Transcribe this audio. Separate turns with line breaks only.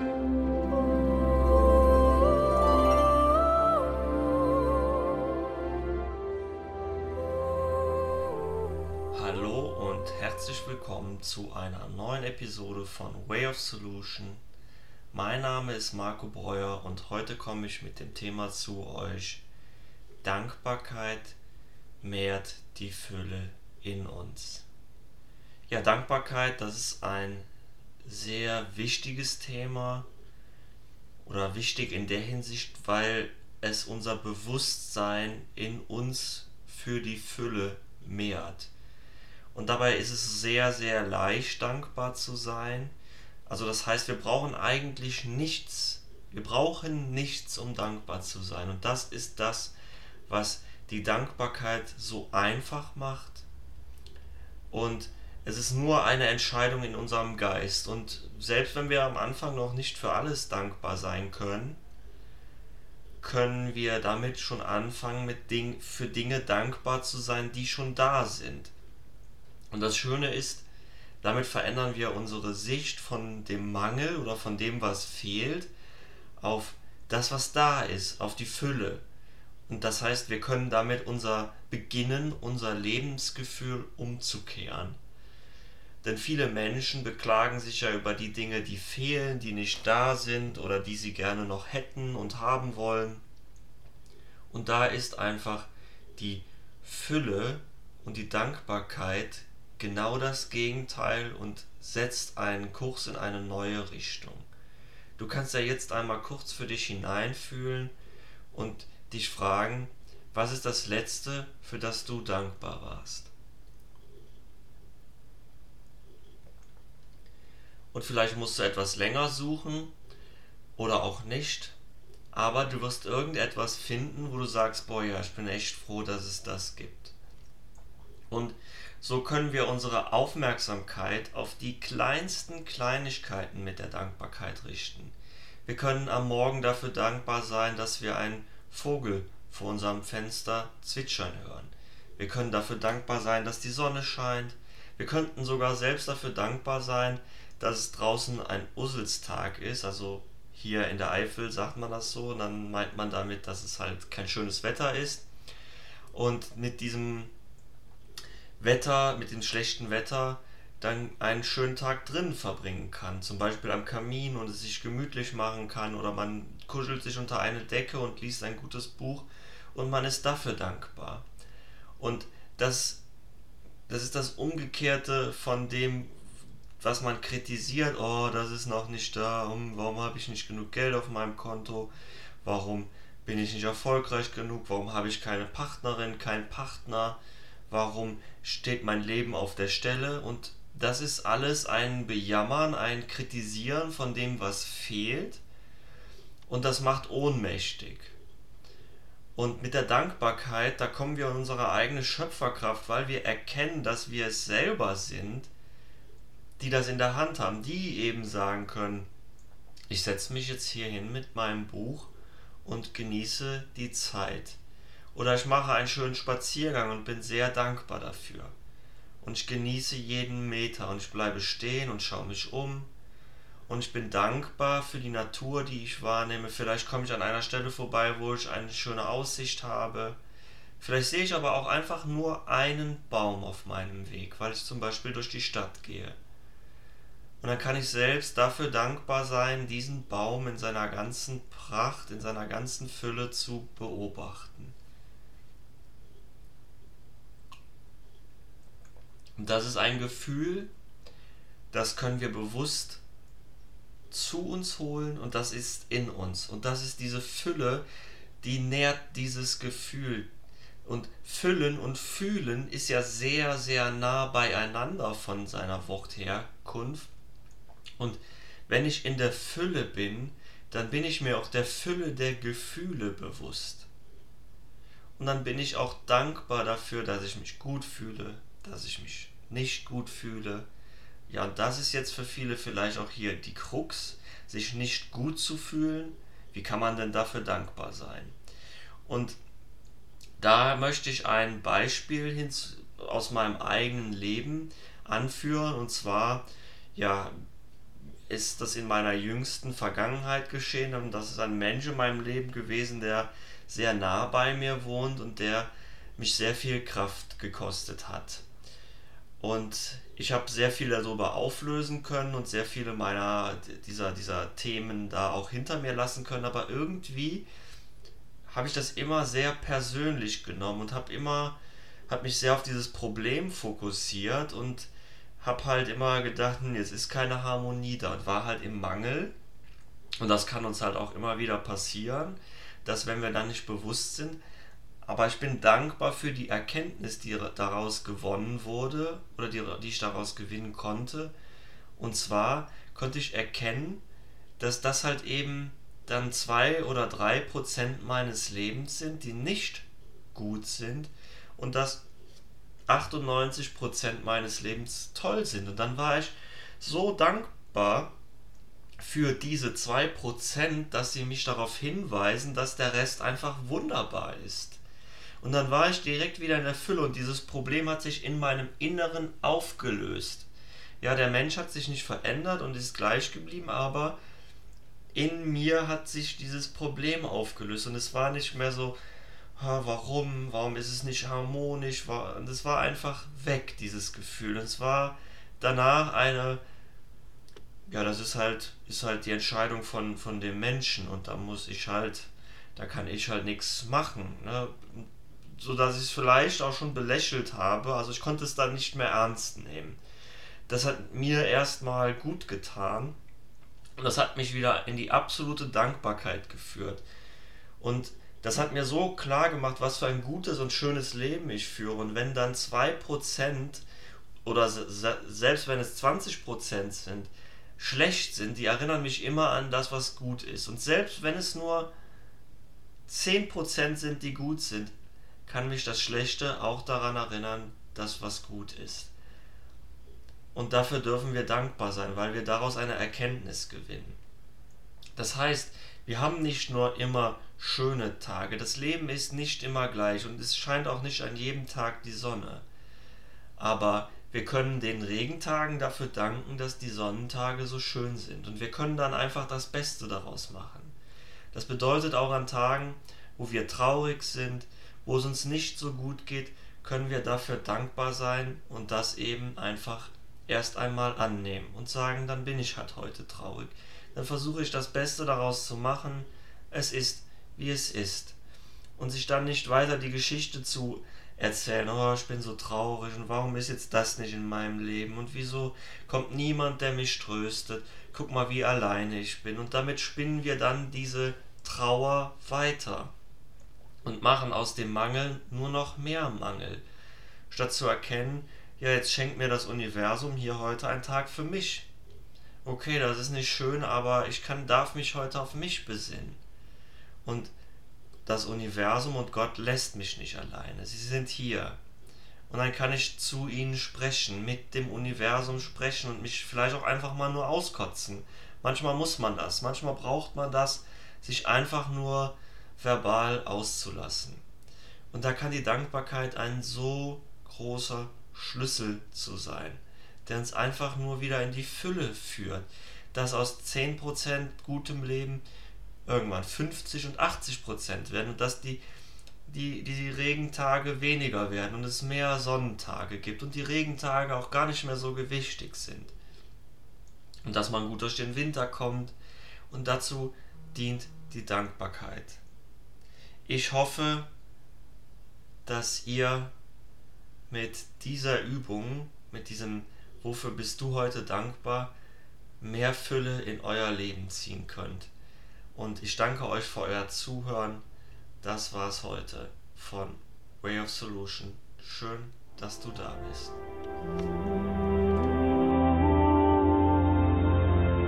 Hallo und herzlich willkommen zu einer neuen Episode von Way of Solution. Mein Name ist Marco Breuer und heute komme ich mit dem Thema zu euch. Dankbarkeit mehrt die Fülle in uns. Ja, Dankbarkeit, das ist ein sehr wichtiges Thema oder wichtig in der Hinsicht, weil es unser Bewusstsein in uns für die Fülle mehrt. Und dabei ist es sehr, sehr leicht, dankbar zu sein. Also das heißt, wir brauchen eigentlich nichts. Wir brauchen nichts, um dankbar zu sein. Und das ist das, was die Dankbarkeit so einfach macht. Und es ist nur eine Entscheidung in unserem Geist. Und selbst wenn wir am Anfang noch nicht für alles dankbar sein können, können wir damit schon anfangen, mit Ding, für Dinge dankbar zu sein, die schon da sind. Und das Schöne ist, damit verändern wir unsere Sicht von dem Mangel oder von dem, was fehlt, auf das, was da ist, auf die Fülle. Und das heißt, wir können damit unser beginnen, unser Lebensgefühl umzukehren. Denn viele Menschen beklagen sich ja über die Dinge, die fehlen, die nicht da sind oder die sie gerne noch hätten und haben wollen. Und da ist einfach die Fülle und die Dankbarkeit genau das Gegenteil und setzt einen Kurs in eine neue Richtung. Du kannst ja jetzt einmal kurz für dich hineinfühlen und dich fragen, was ist das Letzte, für das du dankbar warst? Und vielleicht musst du etwas länger suchen oder auch nicht, aber du wirst irgendetwas finden, wo du sagst, boah ja, ich bin echt froh, dass es das gibt. Und so können wir unsere Aufmerksamkeit auf die kleinsten Kleinigkeiten mit der Dankbarkeit richten. Wir können am Morgen dafür dankbar sein, dass wir einen Vogel vor unserem Fenster zwitschern hören. Wir können dafür dankbar sein, dass die Sonne scheint. Wir könnten sogar selbst dafür dankbar sein, dass es draußen ein Usselstag ist. Also hier in der Eifel sagt man das so. Und dann meint man damit, dass es halt kein schönes Wetter ist. Und mit diesem Wetter, mit dem schlechten Wetter, dann einen schönen Tag drin verbringen kann. Zum Beispiel am Kamin und es sich gemütlich machen kann oder man kuschelt sich unter eine Decke und liest ein gutes Buch und man ist dafür dankbar. Und das, das ist das Umgekehrte von dem, was man kritisiert. Oh, das ist noch nicht da. Warum habe ich nicht genug Geld auf meinem Konto? Warum bin ich nicht erfolgreich genug? Warum habe ich keine Partnerin, keinen Partner? Warum steht mein Leben auf der Stelle? Und das ist alles ein Bejammern, ein Kritisieren von dem, was fehlt. Und das macht ohnmächtig. Und mit der Dankbarkeit, da kommen wir in unsere eigene Schöpferkraft, weil wir erkennen, dass wir es selber sind, die das in der Hand haben, die eben sagen können, ich setze mich jetzt hier hin mit meinem Buch und genieße die Zeit. Oder ich mache einen schönen Spaziergang und bin sehr dankbar dafür und ich genieße jeden Meter und ich bleibe stehen und schaue mich um und ich bin dankbar für die Natur, die ich wahrnehme. Vielleicht komme ich an einer Stelle vorbei, wo ich eine schöne Aussicht habe. Vielleicht sehe ich aber auch einfach nur einen Baum auf meinem Weg, weil ich zum Beispiel durch die Stadt gehe. Und dann kann ich selbst dafür dankbar sein, diesen Baum in seiner ganzen Pracht, in seiner ganzen Fülle zu beobachten. Und das ist ein Gefühl, das können wir bewusst zu uns holen und das ist in uns. Und das ist diese Fülle, die nährt dieses Gefühl. Und Füllen und Fühlen ist ja sehr, sehr nah beieinander von seiner Wortherkunft. Und wenn ich in der Fülle bin, dann bin ich mir auch der Fülle der Gefühle bewusst. Und dann bin ich auch dankbar dafür, dass ich mich gut fühle, dass ich mich nicht gut fühle. Ja, und das ist jetzt für viele vielleicht auch hier die Krux, sich nicht gut zu fühlen. Wie kann man denn dafür dankbar sein? Und da möchte ich ein Beispiel aus meinem eigenen Leben anführen. Und zwar, ja, ist das in meiner jüngsten Vergangenheit geschehen und das ist ein Mensch in meinem Leben gewesen, der sehr nah bei mir wohnt und der mich sehr viel Kraft gekostet hat. Und ich habe sehr viel darüber auflösen können und sehr viele meiner dieser, dieser Themen da auch hinter mir lassen können, aber irgendwie habe ich das immer sehr persönlich genommen und habe immer habe mich sehr auf dieses Problem fokussiert und habe halt immer gedacht, hm, jetzt ist keine Harmonie da und war halt im Mangel. Und das kann uns halt auch immer wieder passieren, dass wenn wir dann nicht bewusst sind, aber ich bin dankbar für die Erkenntnis, die daraus gewonnen wurde oder die, die ich daraus gewinnen konnte. Und zwar konnte ich erkennen, dass das halt eben dann zwei oder drei Prozent meines Lebens sind, die nicht gut sind und dass 98 Prozent meines Lebens toll sind. Und dann war ich so dankbar für diese zwei Prozent, dass sie mich darauf hinweisen, dass der Rest einfach wunderbar ist. Und dann war ich direkt wieder in der Fülle und dieses Problem hat sich in meinem Inneren aufgelöst. Ja, der Mensch hat sich nicht verändert und ist gleich geblieben, aber in mir hat sich dieses Problem aufgelöst und es war nicht mehr so, warum, warum ist es nicht harmonisch, es war einfach weg, dieses Gefühl. Und es war danach eine, ja, das ist halt, ist halt die Entscheidung von, von dem Menschen und da muss ich halt, da kann ich halt nichts machen. Ne? So dass ich es vielleicht auch schon belächelt habe, also ich konnte es dann nicht mehr ernst nehmen. Das hat mir erstmal gut getan und das hat mich wieder in die absolute Dankbarkeit geführt. Und das hat mir so klar gemacht, was für ein gutes und schönes Leben ich führe. Und wenn dann 2% oder selbst wenn es 20% sind, schlecht sind, die erinnern mich immer an das, was gut ist. Und selbst wenn es nur 10% sind, die gut sind, kann mich das Schlechte auch daran erinnern, dass was gut ist. Und dafür dürfen wir dankbar sein, weil wir daraus eine Erkenntnis gewinnen. Das heißt, wir haben nicht nur immer schöne Tage, das Leben ist nicht immer gleich und es scheint auch nicht an jedem Tag die Sonne. Aber wir können den Regentagen dafür danken, dass die Sonnentage so schön sind und wir können dann einfach das Beste daraus machen. Das bedeutet auch an Tagen, wo wir traurig sind, wo es uns nicht so gut geht, können wir dafür dankbar sein und das eben einfach erst einmal annehmen und sagen, dann bin ich halt heute traurig. Dann versuche ich das Beste daraus zu machen. Es ist, wie es ist. Und sich dann nicht weiter die Geschichte zu erzählen, oh, ich bin so traurig und warum ist jetzt das nicht in meinem Leben und wieso kommt niemand, der mich tröstet. Guck mal, wie alleine ich bin. Und damit spinnen wir dann diese Trauer weiter und machen aus dem Mangel nur noch mehr Mangel, statt zu erkennen, ja, jetzt schenkt mir das Universum hier heute einen Tag für mich. Okay, das ist nicht schön, aber ich kann, darf mich heute auf mich besinnen. Und das Universum und Gott lässt mich nicht alleine. Sie sind hier. Und dann kann ich zu ihnen sprechen, mit dem Universum sprechen und mich vielleicht auch einfach mal nur auskotzen. Manchmal muss man das, manchmal braucht man das, sich einfach nur verbal auszulassen. Und da kann die Dankbarkeit ein so großer Schlüssel zu sein, der uns einfach nur wieder in die Fülle führt, dass aus 10% gutem Leben irgendwann 50 und 80% werden und dass die, die, die Regentage weniger werden und es mehr Sonnentage gibt und die Regentage auch gar nicht mehr so gewichtig sind. Und dass man gut durch den Winter kommt und dazu dient die Dankbarkeit. Ich hoffe, dass ihr mit dieser Übung, mit diesem Wofür bist du heute dankbar, mehr Fülle in euer Leben ziehen könnt. Und ich danke euch für euer Zuhören. Das war's heute von Way of Solution. Schön, dass du da bist.